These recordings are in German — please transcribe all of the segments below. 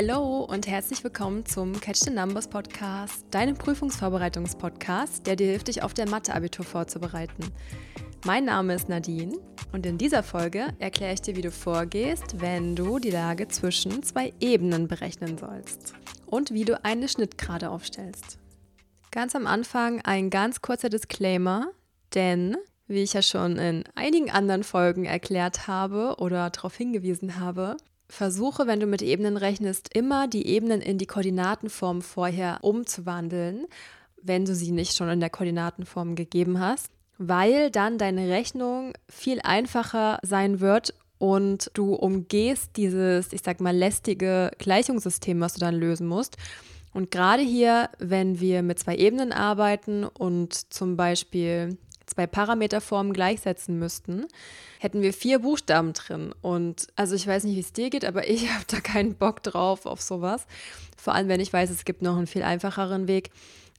Hallo und herzlich willkommen zum Catch the Numbers Podcast, deinem Prüfungsvorbereitungspodcast, der dir hilft, dich auf der Mathe-Abitur vorzubereiten. Mein Name ist Nadine und in dieser Folge erkläre ich dir, wie du vorgehst, wenn du die Lage zwischen zwei Ebenen berechnen sollst und wie du eine Schnittgrade aufstellst. Ganz am Anfang ein ganz kurzer Disclaimer, denn wie ich ja schon in einigen anderen Folgen erklärt habe oder darauf hingewiesen habe, Versuche, wenn du mit Ebenen rechnest, immer die Ebenen in die Koordinatenform vorher umzuwandeln, wenn du sie nicht schon in der Koordinatenform gegeben hast, weil dann deine Rechnung viel einfacher sein wird und du umgehst dieses, ich sag mal, lästige Gleichungssystem, was du dann lösen musst. Und gerade hier, wenn wir mit zwei Ebenen arbeiten und zum Beispiel zwei Parameterformen gleichsetzen müssten, hätten wir vier Buchstaben drin. Und also ich weiß nicht, wie es dir geht, aber ich habe da keinen Bock drauf auf sowas. Vor allem, wenn ich weiß, es gibt noch einen viel einfacheren Weg.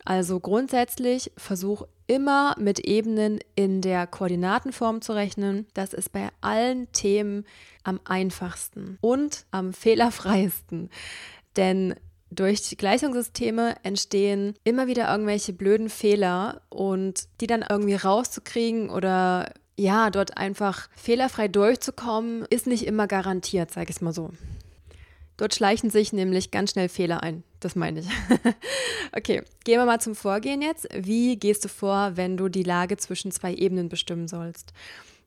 Also grundsätzlich versuch immer mit Ebenen in der Koordinatenform zu rechnen. Das ist bei allen Themen am einfachsten und am fehlerfreiesten. Denn durch Gleichungssysteme entstehen immer wieder irgendwelche blöden Fehler und die dann irgendwie rauszukriegen oder ja, dort einfach fehlerfrei durchzukommen, ist nicht immer garantiert, sage ich es mal so. Dort schleichen sich nämlich ganz schnell Fehler ein. Das meine ich. okay, gehen wir mal zum Vorgehen jetzt. Wie gehst du vor, wenn du die Lage zwischen zwei Ebenen bestimmen sollst?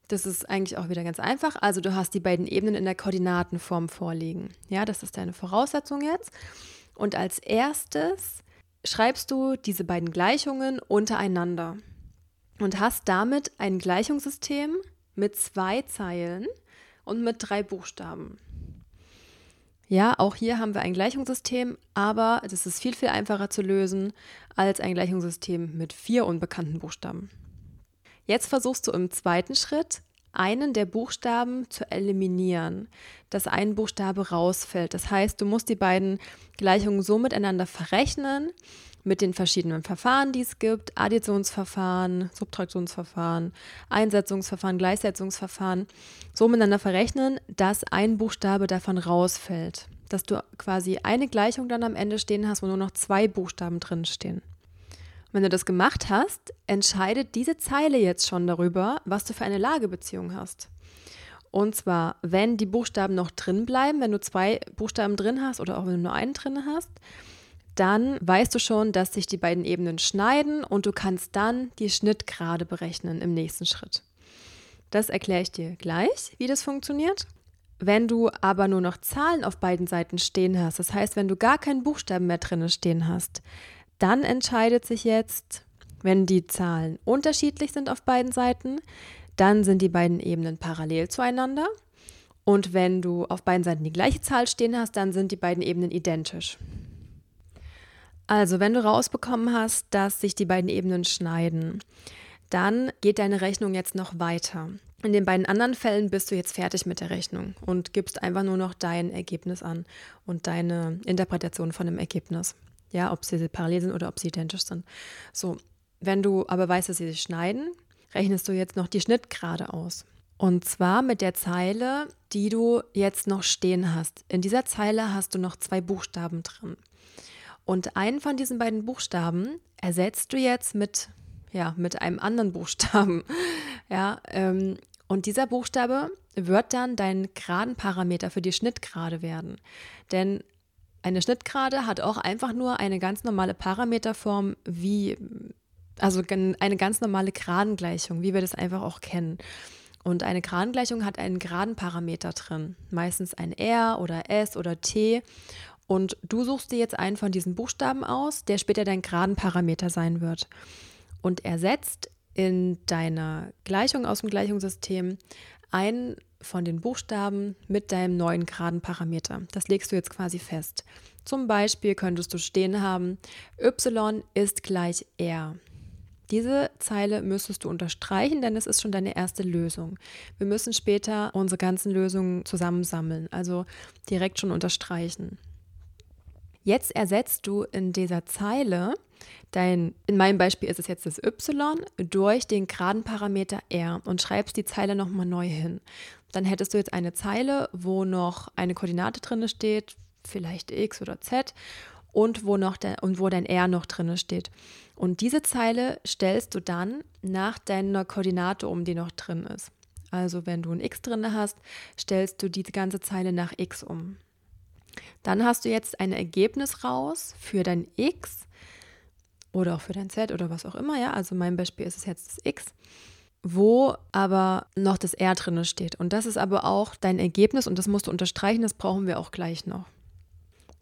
Das ist eigentlich auch wieder ganz einfach. Also du hast die beiden Ebenen in der Koordinatenform vorliegen. Ja, das ist deine Voraussetzung jetzt. Und als erstes schreibst du diese beiden Gleichungen untereinander und hast damit ein Gleichungssystem mit zwei Zeilen und mit drei Buchstaben. Ja, auch hier haben wir ein Gleichungssystem, aber es ist viel, viel einfacher zu lösen als ein Gleichungssystem mit vier unbekannten Buchstaben. Jetzt versuchst du im zweiten Schritt einen der Buchstaben zu eliminieren, dass ein Buchstabe rausfällt. Das heißt, du musst die beiden Gleichungen so miteinander verrechnen, mit den verschiedenen Verfahren, die es gibt, Additionsverfahren, Subtraktionsverfahren, Einsetzungsverfahren, Gleichsetzungsverfahren, so miteinander verrechnen, dass ein Buchstabe davon rausfällt. Dass du quasi eine Gleichung dann am Ende stehen hast, wo nur noch zwei Buchstaben drin stehen. Wenn du das gemacht hast, entscheidet diese Zeile jetzt schon darüber, was du für eine Lagebeziehung hast. Und zwar, wenn die Buchstaben noch drin bleiben, wenn du zwei Buchstaben drin hast oder auch wenn du nur einen drin hast, dann weißt du schon, dass sich die beiden Ebenen schneiden und du kannst dann die Schnittgrade berechnen im nächsten Schritt. Das erkläre ich dir gleich, wie das funktioniert. Wenn du aber nur noch Zahlen auf beiden Seiten stehen hast, das heißt, wenn du gar keinen Buchstaben mehr drin stehen hast, dann entscheidet sich jetzt, wenn die Zahlen unterschiedlich sind auf beiden Seiten, dann sind die beiden Ebenen parallel zueinander. Und wenn du auf beiden Seiten die gleiche Zahl stehen hast, dann sind die beiden Ebenen identisch. Also, wenn du rausbekommen hast, dass sich die beiden Ebenen schneiden, dann geht deine Rechnung jetzt noch weiter. In den beiden anderen Fällen bist du jetzt fertig mit der Rechnung und gibst einfach nur noch dein Ergebnis an und deine Interpretation von dem Ergebnis. Ja, ob sie parallel sind oder ob sie identisch sind. So, wenn du aber weißt, dass sie sich schneiden, rechnest du jetzt noch die Schnittgrade aus. Und zwar mit der Zeile, die du jetzt noch stehen hast. In dieser Zeile hast du noch zwei Buchstaben drin. Und einen von diesen beiden Buchstaben ersetzt du jetzt mit, ja, mit einem anderen Buchstaben. Ja, ähm, und dieser Buchstabe wird dann dein Gradenparameter für die Schnittgrade werden. Denn eine Schnittgrade hat auch einfach nur eine ganz normale Parameterform wie, also eine ganz normale Gradengleichung, wie wir das einfach auch kennen. Und eine Gradengleichung hat einen Gradenparameter drin, meistens ein R oder S oder T. Und du suchst dir jetzt einen von diesen Buchstaben aus, der später dein Gradenparameter sein wird. Und ersetzt in deiner Gleichung aus dem Gleichungssystem einen von den Buchstaben mit deinem neuen geraden Parameter. Das legst du jetzt quasi fest. Zum Beispiel könntest du stehen haben, y ist gleich r. Diese Zeile müsstest du unterstreichen, denn es ist schon deine erste Lösung. Wir müssen später unsere ganzen Lösungen zusammensammeln, also direkt schon unterstreichen. Jetzt ersetzt du in dieser Zeile dein, in meinem Beispiel ist es jetzt das y, durch den geraden Parameter r und schreibst die Zeile nochmal neu hin. Dann hättest du jetzt eine Zeile, wo noch eine Koordinate drin steht, vielleicht X oder Z und wo noch der, und wo dein R noch drin steht. Und diese Zeile stellst du dann nach deiner Koordinate um, die noch drin ist. Also wenn du ein X drin hast, stellst du die ganze Zeile nach X um. Dann hast du jetzt ein Ergebnis raus für dein X oder auch für dein Z oder was auch immer, ja. Also mein Beispiel ist es jetzt das X, wo aber noch das R drin steht. Und das ist aber auch dein Ergebnis und das musst du unterstreichen, das brauchen wir auch gleich noch.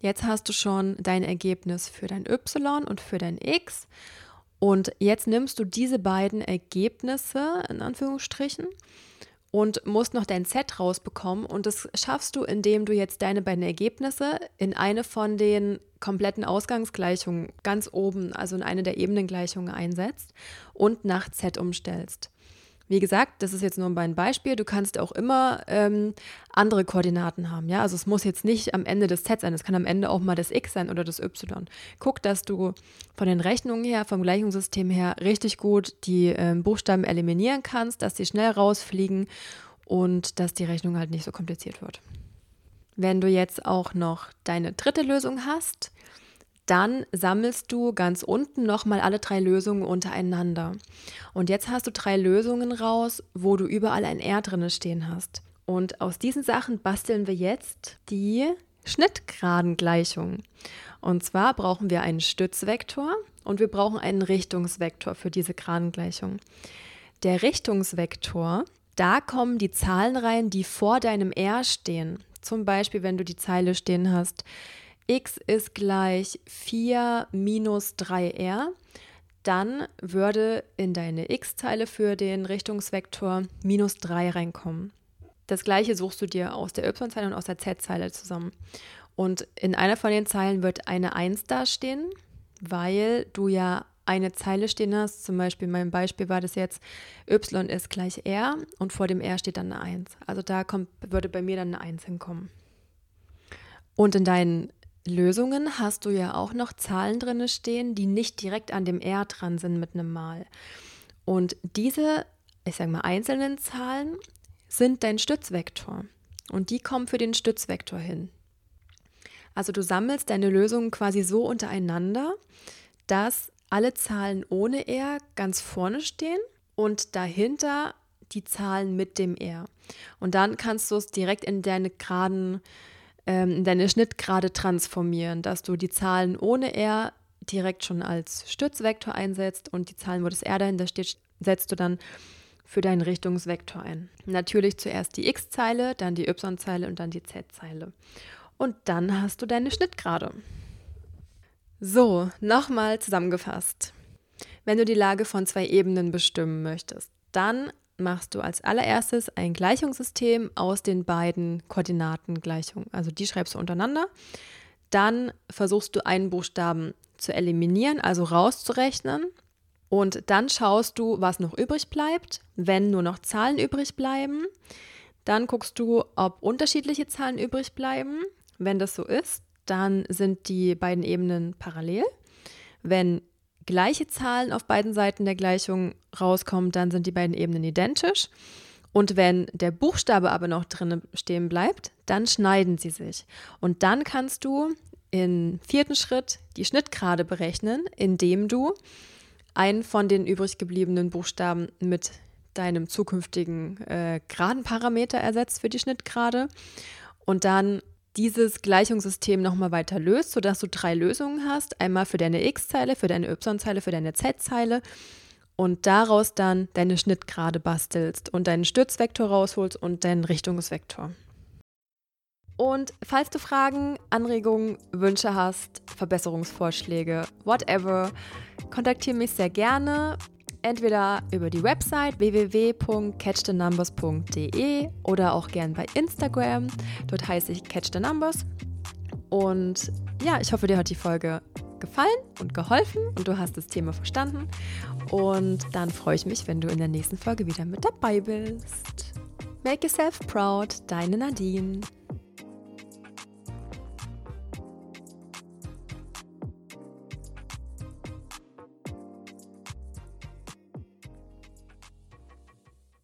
Jetzt hast du schon dein Ergebnis für dein Y und für dein X. Und jetzt nimmst du diese beiden Ergebnisse in Anführungsstrichen und musst noch dein Z rausbekommen. Und das schaffst du, indem du jetzt deine beiden Ergebnisse in eine von den kompletten Ausgangsgleichungen ganz oben, also in eine der Ebenengleichungen einsetzt und nach Z umstellst. Wie gesagt, das ist jetzt nur ein Beispiel. Du kannst auch immer ähm, andere Koordinaten haben. Ja, also es muss jetzt nicht am Ende des Z sein. Es kann am Ende auch mal das X sein oder das Y. Guck, dass du von den Rechnungen her, vom Gleichungssystem her richtig gut die ähm, Buchstaben eliminieren kannst, dass sie schnell rausfliegen und dass die Rechnung halt nicht so kompliziert wird. Wenn du jetzt auch noch deine dritte Lösung hast, dann sammelst du ganz unten nochmal alle drei Lösungen untereinander. Und jetzt hast du drei Lösungen raus, wo du überall ein R drin stehen hast. Und aus diesen Sachen basteln wir jetzt die Schnittgradengleichung. Und zwar brauchen wir einen Stützvektor und wir brauchen einen Richtungsvektor für diese Gradengleichung. Der Richtungsvektor, da kommen die Zahlen rein, die vor deinem R stehen. Zum Beispiel, wenn du die Zeile stehen hast, x ist gleich 4 minus 3r, dann würde in deine x-Zeile für den Richtungsvektor minus 3 reinkommen. Das gleiche suchst du dir aus der y-Zeile und aus der z-Zeile zusammen. Und in einer von den Zeilen wird eine 1 dastehen, weil du ja eine Zeile stehen hast. Zum Beispiel, mein Beispiel war das jetzt, y ist gleich r und vor dem r steht dann eine 1. Also da kommt, würde bei mir dann eine 1 hinkommen. Und in deinen Lösungen hast du ja auch noch Zahlen drin stehen, die nicht direkt an dem R dran sind mit einem Mal. Und diese, ich sage mal, einzelnen Zahlen sind dein Stützvektor. Und die kommen für den Stützvektor hin. Also du sammelst deine Lösungen quasi so untereinander, dass alle Zahlen ohne R ganz vorne stehen und dahinter die Zahlen mit dem R. Und dann kannst du es direkt in deine geraden ähm, deine Schnittgrade transformieren, dass du die Zahlen ohne R direkt schon als Stützvektor einsetzt und die Zahlen, wo das R dahinter steht, setzt du dann für deinen Richtungsvektor ein. Natürlich zuerst die X-Zeile, dann die Y-Zeile und dann die Z-Zeile. Und dann hast du deine Schnittgrade. So, nochmal zusammengefasst. Wenn du die Lage von zwei Ebenen bestimmen möchtest, dann machst du als allererstes ein Gleichungssystem aus den beiden Koordinatengleichungen. Also die schreibst du untereinander. Dann versuchst du einen Buchstaben zu eliminieren, also rauszurechnen. Und dann schaust du, was noch übrig bleibt. Wenn nur noch Zahlen übrig bleiben, dann guckst du, ob unterschiedliche Zahlen übrig bleiben. Wenn das so ist, dann sind die beiden Ebenen parallel. Wenn gleiche Zahlen auf beiden Seiten der Gleichung rauskommen, dann sind die beiden Ebenen identisch. Und wenn der Buchstabe aber noch drin stehen bleibt, dann schneiden sie sich. Und dann kannst du im vierten Schritt die Schnittgrade berechnen, indem du einen von den übrig gebliebenen Buchstaben mit deinem zukünftigen äh, Gradenparameter ersetzt für die Schnittgrade. Und dann dieses Gleichungssystem nochmal weiter löst, sodass du drei Lösungen hast. Einmal für deine X-Zeile, für deine Y-Zeile, für deine Z-Zeile und daraus dann deine Schnittgrade bastelst und deinen Stützvektor rausholst und deinen Richtungsvektor. Und falls du Fragen, Anregungen, Wünsche hast, Verbesserungsvorschläge, whatever, kontaktiere mich sehr gerne entweder über die Website www.catchthenumbers.de oder auch gern bei Instagram. Dort heiße ich Catch the Numbers. Und ja, ich hoffe, dir hat die Folge gefallen und geholfen und du hast das Thema verstanden. Und dann freue ich mich, wenn du in der nächsten Folge wieder mit dabei bist. Make yourself proud, deine Nadine.